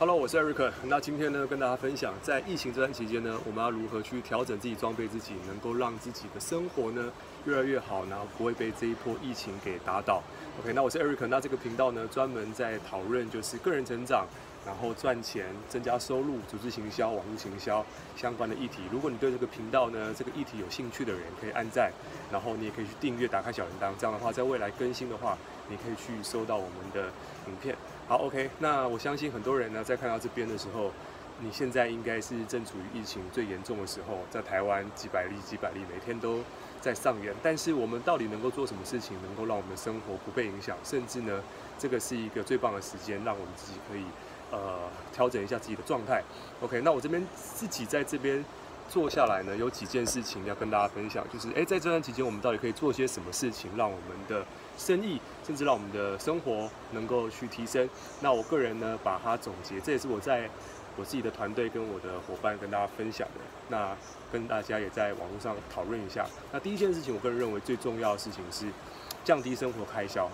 Hello，我是 Eric。那今天呢，跟大家分享，在疫情这段期间呢，我们要如何去调整自己、装备自己，能够让自己的生活呢越来越好，然后不会被这一波疫情给打倒。OK，那我是 Eric。那这个频道呢，专门在讨论就是个人成长，然后赚钱、增加收入、组织行销、网络行销相关的议题。如果你对这个频道呢，这个议题有兴趣的人，可以按赞，然后你也可以去订阅、打开小铃铛。这样的话，在未来更新的话，你可以去收到我们的影片。好，OK，那我相信很多人呢，在看到这边的时候，你现在应该是正处于疫情最严重的时候，在台湾几百例、几百例，每天都在上演。但是我们到底能够做什么事情，能够让我们的生活不被影响？甚至呢，这个是一个最棒的时间，让我们自己可以呃调整一下自己的状态。OK，那我这边自己在这边。做下来呢，有几件事情要跟大家分享，就是诶，在这段期间，我们到底可以做些什么事情，让我们的生意，甚至让我们的生活能够去提升。那我个人呢，把它总结，这也是我在我自己的团队跟我的伙伴跟大家分享的。那跟大家也在网络上讨论一下。那第一件事情，我个人认为最重要的事情是降低生活开销。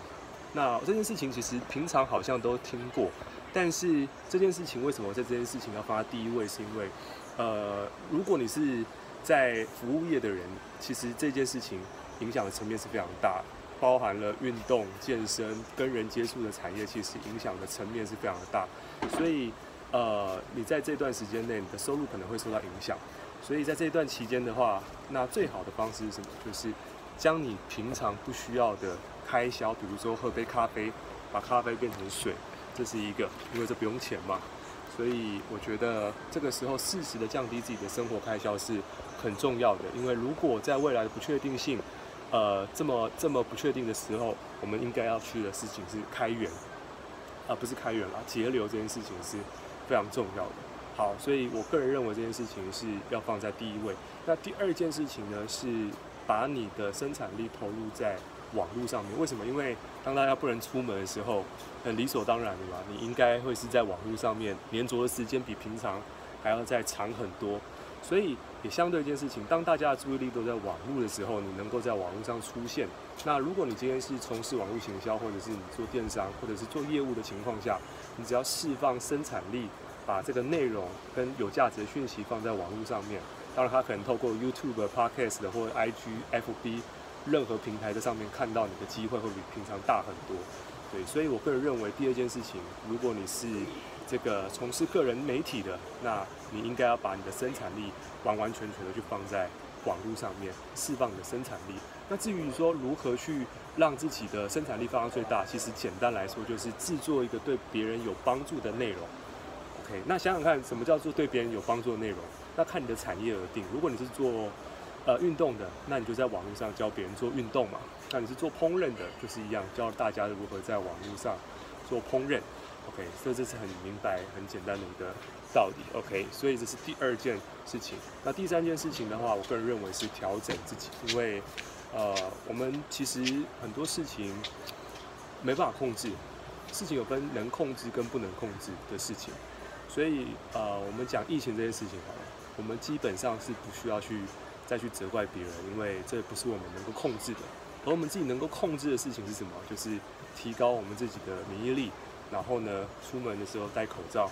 那这件事情其实平常好像都听过，但是这件事情为什么在这件事情要放在第一位，是因为。呃，如果你是在服务业的人，其实这件事情影响的层面是非常大，包含了运动、健身、跟人接触的产业，其实影响的层面是非常的大。所以，呃，你在这段时间内，你的收入可能会受到影响。所以在这一段期间的话，那最好的方式是什么？就是将你平常不需要的开销，比如说喝杯咖啡，把咖啡变成水，这是一个，因为这不用钱嘛。所以我觉得这个时候适时的降低自己的生活开销是很重要的，因为如果在未来的不确定性，呃，这么这么不确定的时候，我们应该要去的事情是开源，啊，不是开源啦，节流这件事情是非常重要的。好，所以我个人认为这件事情是要放在第一位。那第二件事情呢，是把你的生产力投入在网络上面。为什么？因为当大家不能出门的时候，很理所当然的嘛，你应该会是在网络上面黏着的时间比平常还要再长很多，所以也相对一件事情，当大家的注意力都在网络的时候，你能够在网络上出现。那如果你今天是从事网络行销，或者是你做电商，或者是做业务的情况下，你只要释放生产力，把这个内容跟有价值的讯息放在网络上面，当然他可能透过 YouTube、Podcast 或者 IG、FB 任何平台在上面看到你的机会会比平常大很多。对，所以我个人认为，第二件事情，如果你是这个从事个人媒体的，那你应该要把你的生产力完完全全的去放在网络上面，释放你的生产力。那至于说如何去让自己的生产力放到最大，其实简单来说就是制作一个对别人有帮助的内容。OK，那想想看，什么叫做对别人有帮助的内容？那看你的产业而定。如果你是做呃，运动的，那你就在网络上教别人做运动嘛。那你是做烹饪的，就是一样，教大家如何在网络上做烹饪。OK，所以这是很明白、很简单的一个道理。OK，所以这是第二件事情。那第三件事情的话，我个人认为是调整自己，因为呃，我们其实很多事情没办法控制，事情有分能控制跟不能控制的事情。所以呃，我们讲疫情这件事情好了，我们基本上是不需要去。再去责怪别人，因为这不是我们能够控制的。而我们自己能够控制的事情是什么？就是提高我们自己的免疫力，然后呢，出门的时候戴口罩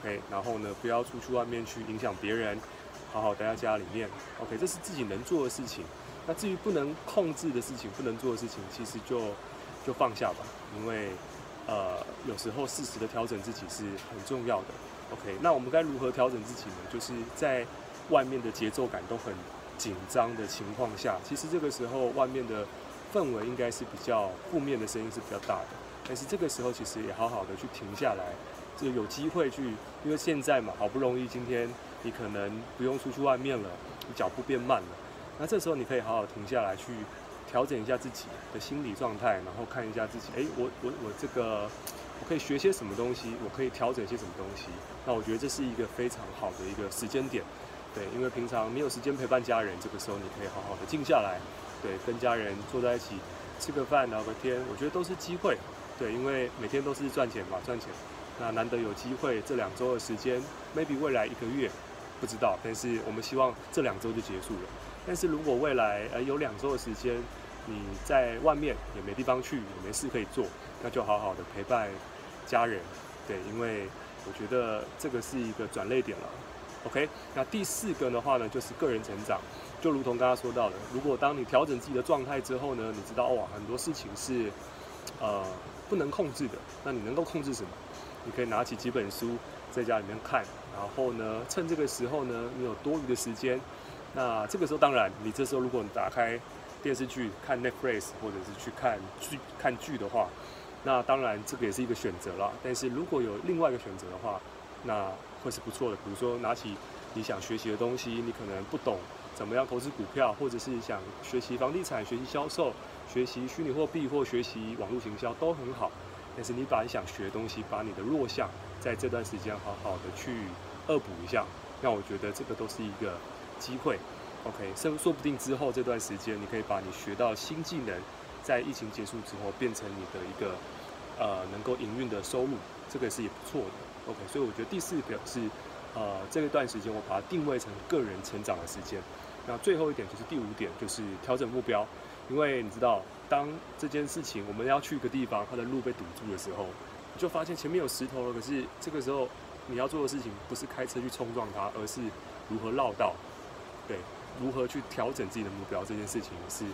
，OK，然后呢，不要出去外面去影响别人，好好待在家里面，OK，这是自己能做的事情。那至于不能控制的事情，不能做的事情，其实就就放下吧，因为呃，有时候适时的调整自己是很重要的。OK，那我们该如何调整自己呢？就是在外面的节奏感都很紧张的情况下，其实这个时候外面的氛围应该是比较负面的声音是比较大的。但是这个时候其实也好好的去停下来，就有机会去，因为现在嘛，好不容易今天你可能不用出去外面了，你脚步变慢了，那这时候你可以好好停下来去调整一下自己的心理状态，然后看一下自己，诶，我我我这个我可以学些什么东西，我可以调整些什么东西。那我觉得这是一个非常好的一个时间点。对，因为平常没有时间陪伴家人，这个时候你可以好好的静下来，对，跟家人坐在一起吃个饭聊个天，我觉得都是机会。对，因为每天都是赚钱嘛，赚钱。那难得有机会，这两周的时间，maybe 未来一个月不知道，但是我们希望这两周就结束了。但是如果未来呃有两周的时间，你在外面也没地方去，也没事可以做，那就好好的陪伴家人。对，因为我觉得这个是一个转捩点了。OK，那第四个的话呢，就是个人成长。就如同刚刚说到的，如果当你调整自己的状态之后呢，你知道哇，很多事情是呃不能控制的。那你能够控制什么？你可以拿起几本书在家里面看，然后呢，趁这个时候呢，你有多余的时间，那这个时候当然，你这时候如果你打开电视剧看 Netflix 或者是去看剧看剧的话，那当然这个也是一个选择啦。但是如果有另外一个选择的话，那会是不错的。比如说拿起你想学习的东西，你可能不懂。怎么样投资股票，或者是想学习房地产、学习销售、学习虚拟货币或学习网络行销都很好。但是你把你想学的东西，把你的弱项，在这段时间好好的去恶补一下，那我觉得这个都是一个机会。OK，说说不定之后这段时间，你可以把你学到新技能，在疫情结束之后，变成你的一个呃能够营运的收入，这个是也不错的。OK，所以我觉得第四个是呃这一段时间我把它定位成个人成长的时间。那最后一点就是第五点，就是调整目标。因为你知道，当这件事情我们要去一个地方，它的路被堵住的时候，你就发现前面有石头了。可是这个时候你要做的事情不是开车去冲撞它，而是如何绕道，对，如何去调整自己的目标，这件事情是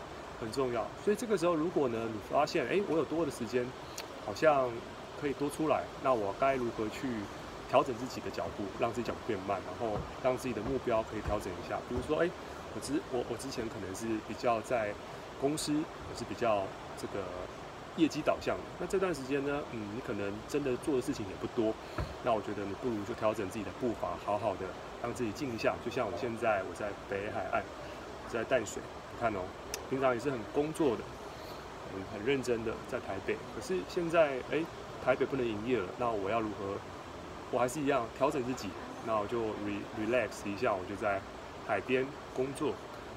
很重要。所以这个时候，如果呢你发现，哎，我有多的时间，好像可以多出来，那我该如何去调整自己的脚步，让自己脚步变慢，然后让自己的目标可以调整一下。比如说，哎。我之我我之前可能是比较在公司，我是比较这个业绩导向。那这段时间呢，嗯，你可能真的做的事情也不多。那我觉得你不如就调整自己的步伐，好好的让自己静一下。就像我现在我在北海岸，在淡水，你看哦，平常也是很工作的，嗯，很认真的在台北。可是现在哎，台北不能营业了，那我要如何？我还是一样调整自己，那我就 re relax 一下，我就在。海边工作，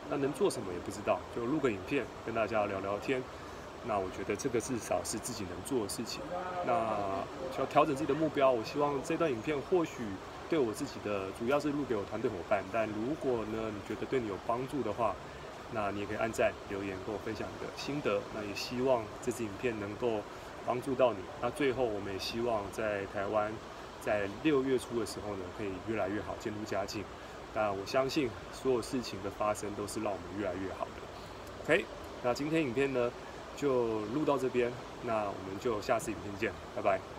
那能做什么也不知道，就录个影片跟大家聊聊天。那我觉得这个至少是自己能做的事情。那要调整自己的目标，我希望这段影片或许对我自己的，主要是录给我团队伙伴。但如果呢，你觉得对你有帮助的话，那你也可以按赞、留言跟我分享你的心得。那也希望这支影片能够帮助到你。那最后，我们也希望在台湾，在六月初的时候呢，可以越来越好，渐入佳境。那我相信所有事情的发生都是让我们越来越好的。OK，那今天影片呢就录到这边，那我们就下次影片见，拜拜。